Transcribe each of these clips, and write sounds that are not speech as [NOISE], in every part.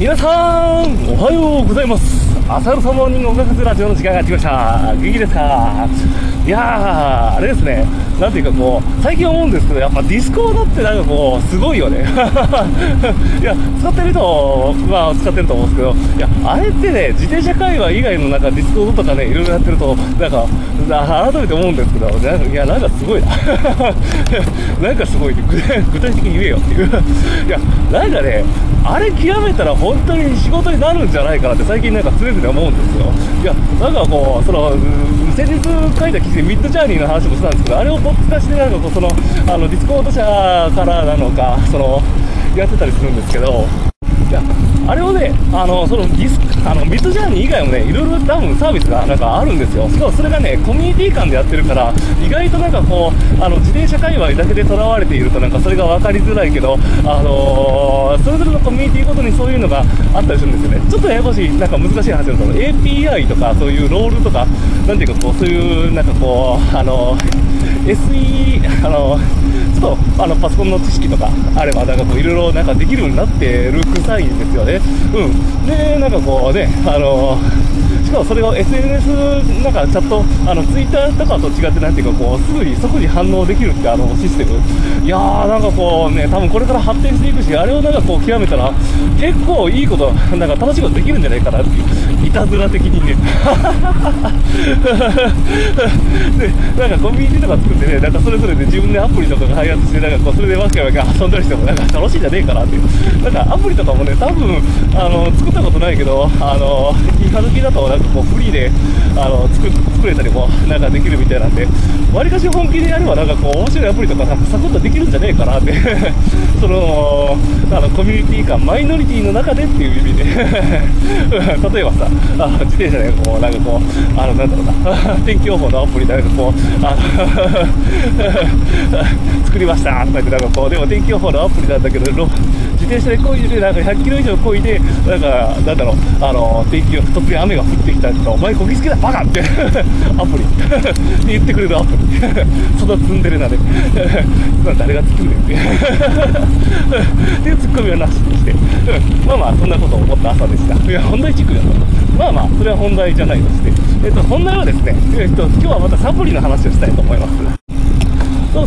皆さん、おはようございます。朝のサモーニング音楽ズラジオの時間がやってきました。元気ですか？いやー、あれですね、なんていうかこう、最近思うんですけど、やっぱ Discord ってなんかこう、すごいよね。[LAUGHS] いや、使ってる人、まあ使ってると思うんですけど、いや、あれってね、自転車界隈以外のなんか Discord とかね、いろいろやってると、なんか、改めて思うんですけど、なんかいや、なんかすごいな。[LAUGHS] なんかすごいね、具具体的に言えよっていう。いや、なんかね、あれ極めたら本当に仕事になるんじゃないかなって最近なんか常々思うんですよ。いや、なんかこう、その、先日書いた記事で Midjourney の話もしてたんですけど、あれを bots 化してなんかこう、その、あの、 Discord 社からなのか、その、やってたりするんですけど、いや、あれをね、あの、そのディス、あの、 Midjourney 以外もね、いろいろ多分サービスがなんかあるんですよ。しかもそれがね、コミュニティ間でやってるから、意外となんかこう、あの、自転車界隈だけで囚われているとなんかそれが分かりづらいけど、あのーそれぞれのコミュニティごとにそういうのがあったりするんですよね。ちょっとややこしい、なんか難しい話だと、API とかそういうロールとか、なんていうかこう、そういう、なんかこう、あの SE、あの、ちょっと、あの、パソコンの知識とかあれば、なんかこう、いろいろなんかできるようになってる臭いんですよね。うん。で、なんかこうね、あの、しかもそれを SNS なんかチャット、あの、ツイッターとかと違って、なんていうかこう、すぐに即時反応できるってあのシステム。いやー、なんかこうね、多分これから発展していくし、あれをなんかこう、極めたら、結構いいこと、なんか楽しいことできるんじゃないかなっていう、いたずら的にね。[LAUGHS] で、なんかコミュニとか作ってね、なんかそれぞれで自分でアプリとかが開発して、なんかこう、それでわけわけ遊んだりしても、なんか楽しいじゃねえかなっていう。なんかアプリとかもね、多分、あの、作ったことないけど、あの、今時だとなんかこう、フリーで、あの、作作れたりも、なんかできるみたいなんで、わりかし本気でやれば、なんかこう、面白いアプリとかさサクッとできるんじゃねえかなって、[LAUGHS] その、あの、コミュニティ間、マイノリティの中でっていう意味で、[LAUGHS] 例えばさ、あ自転車でこう、なんかこう、あの、なんだろうな、[LAUGHS] 天気予報のアプリでなんかこう、あの、作りましたとか言って、なんかこう、でも天気予報のアプリなんだけど、転車で漕いで、なんか100キロ以上漕いで、なんか、なんだろう、あの、天気予報、突然雨が降ってきたとか、お前こぎつけだ、バカって、アプリって [LAUGHS] 言ってくれるアプリ。[LAUGHS] そのツンデレなで、そんな誰が作るねんって。っていうツッコミはなしにして、[LAUGHS] まあまあ、そんなことを思った朝でした。いや、本題チックだった。まあまあ、それは本題じゃないとして、えっと、本題はですね、えっと、今日はまたサプリの話をしたいと思います。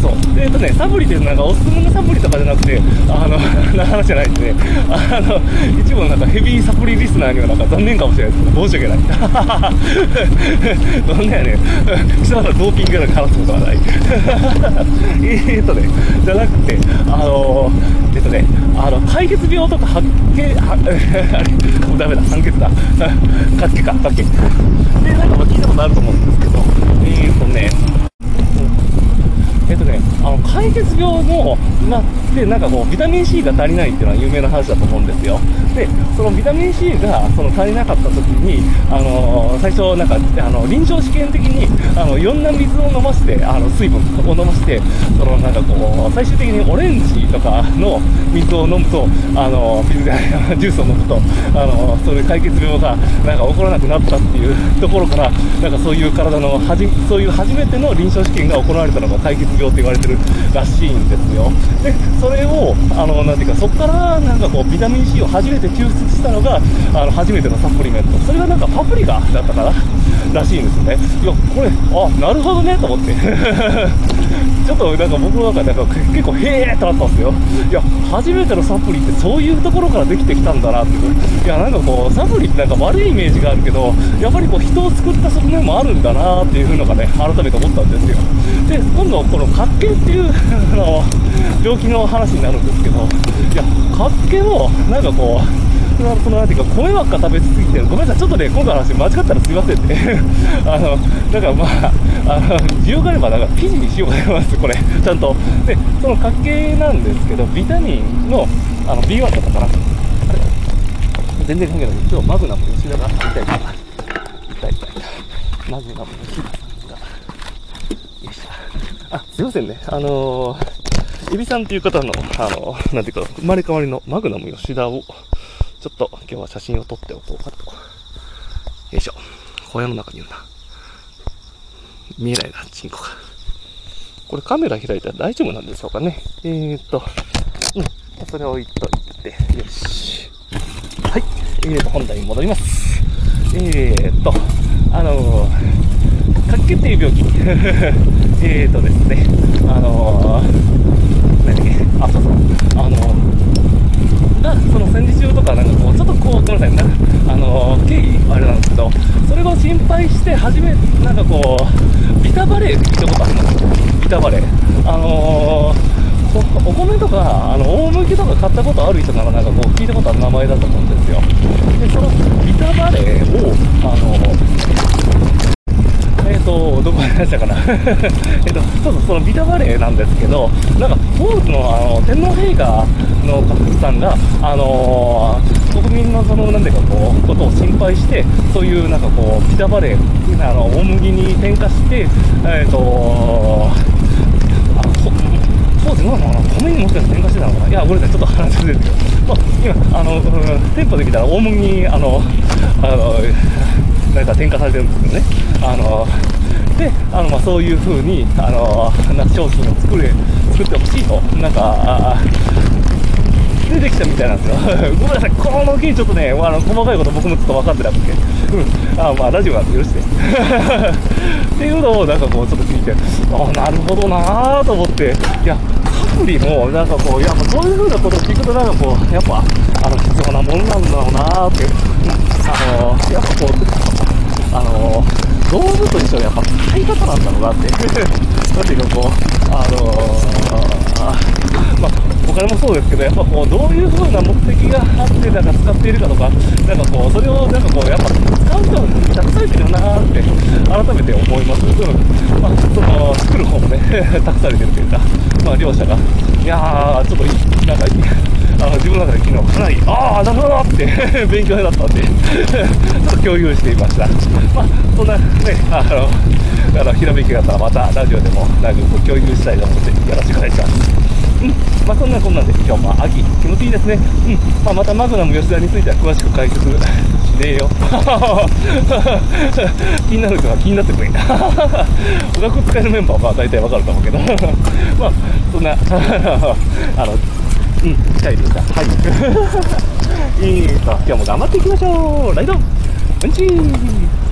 そう。えっ、とね、サプリってなんかおすすめのサプリとかじゃなくて、あの、[LAUGHS] な話じゃないですね。あの、一部のなんかヘビーサプリリスナーにはなんか残念かもしれないですけど、申し訳ない。[LAUGHS] どんなやねん。貴様らドーピングなんか話すことはない。[LAUGHS] えっとね、じゃなくて、あの、えっとね、あの、解決病とか発見、あれ、もうダメだ、酸欠だ。活気か、活気。で、なんかまあ聞いたことあると思うんですけど、えっとね、えっとね、あの解決病の、まあ、で、なんかこう、ビタミン C が足りないっていうのは有名な話だと思うんですよ。で、そのビタミン C がその足りなかった時に、あの最初、なんか、あの、臨床試験的に、あの、いろんな水を飲まして、あの、水分を飲まして、その、なんかこう、最終的にオレンジとかの水を飲むと、あの、水じゃないジュースを飲むと、あの、そういう解決病が、なんか起こらなくなったっていうところから、なんかそういう体のはじ、そういう初めての臨床試験が行われたのが解決病って言われてるらしいんですよ。で、それを、あの、なんていうか、そこから、なんかこう、ビタミン C を初めて抽出したのが、あの、初めてのサプリメント。それがなんかパプリカだったかならしいんですよね。いや、これ、あ、なるほどね、と思って。[LAUGHS] ちょっとなんか僕の中でなんか結構へえーとなったんですよ。いや、初めてのサプリってそういうところからできてきたんだなってい。や、なんかこう、サプリってなんか悪いイメージがあるけど、やっぱりこう人を救った側面もあるんだなっていうのがね、改めて思ったんですよ。で、今度この活気っていう、あの、病気の話になるんですけど、いや、活気も、なんかこう、のそのなんていうか米ばっか食べ過ぎてごめんなさいちょっとね今回の話間違ったらすいませんね。[LAUGHS] あのだからまああの需要があればなんか記事にしようと思いますこれ。ちゃんと。でその活気なんですけどビタミンのあの B1 だったかなあれ？全然関係ない。今日マグナム吉田が痛いから痛い。痛い痛い。マグナム吉田さんがよいしょあすいませんね。あのー、エビさんっていう方の、あの、なんていうか、生まれ変わりのマグナム吉田を、ちょっと今日は写真を撮っておこうかと。よいしょ。小屋の中にいるな。見えないな、チンコが。これカメラ開いたら大丈夫なんでしょうかね。えーっと、うん。それ置いといて、よし。はい。えーと、本題に戻ります。えーと、あのー、白血病気。[LAUGHS] えーとですね、あのー、何、あ、そうそう、あのー、が、その戦時中とか、なんかこう、ちょっとこう、ごめんなさいな、あのー、経緯、あれなんですけど、それして、初め、なんかこう、ビタバレーって聞いたことありますビタバレー。あのーお米とか、あの、大麦とか買ったことある人ならなんかこう聞いたことある名前だと思うんですよ。で、そのビタバレーを、あの、えっ、と、どこに話したかな [LAUGHS] えっと、そうそう、そのビタバレーなんですけど、なんか、当時の、あの、天皇陛下のさんが、あのー、民のその、なんていうか、こう、ことを心配して、そういう、なんかこう、ビタバレー、あの、大麦に転化して、えっ、ー、と当時の米にもしかして転化してたのかな。いや、俺ね、ちょっと話ずれる。けど、まあ、今、あの、うん、店舗で見たら大麦に、あの、あの、なんか転化されてるんですけどね。あの、で、あの、まあ、そういう風に、あの、な商品を作れ、作ってほしいと、なんか、あ出てきたみたいなんですよ。ごめんなさい、この件ちょっとね、あの細かいこと僕もちょっと分かってなくて、うん、あまあ、ラジオなんで許して。[LAUGHS] っていうのをなんかこう、ちょっと聞いて、あなるほどなぁと思って、いや、サプリも、なんかこう、やっぱそういう風なことを聞くと、なんかこう、やっぱ、あの、必要なもんなんだろうなぁって、あの、やっぱこう、あの、道具と一緒にやっぱ使い方なんだろうなって、[LAUGHS] なんていうかこう、もそうですけど、やっぱこう、どういう風な目的があって、なんか使っているかとか、なんかこう、それをなんかこう、やっぱ使う人に託されてるなーって、改めて思います。うん。まあ、その、作る方もね、託されてるというか、まあ、両者が、いやー、ちょっといい、なんか、あの、自分の中で昨日かなり、ああ、なるほどって勉強になったんでちょっと共有していました。まあ、そんなね、あの、あの、ひらめきがあったらまたラジオでも、なんか共有したいと思って、よろしくお願いします。うん、まあそんなこんなんで今日も秋気持ちいいですね。うん、まあまたマグナム吉田については詳しく解説しねえよ。[LAUGHS] 気になる人は気になってくれ。お学使えるメンバーは大体わかると思うけど。[LAUGHS] まあそんな、[LAUGHS] あの、うん、近いでした。はい。えーと、今日も頑張っていきましょう。ライドうんちー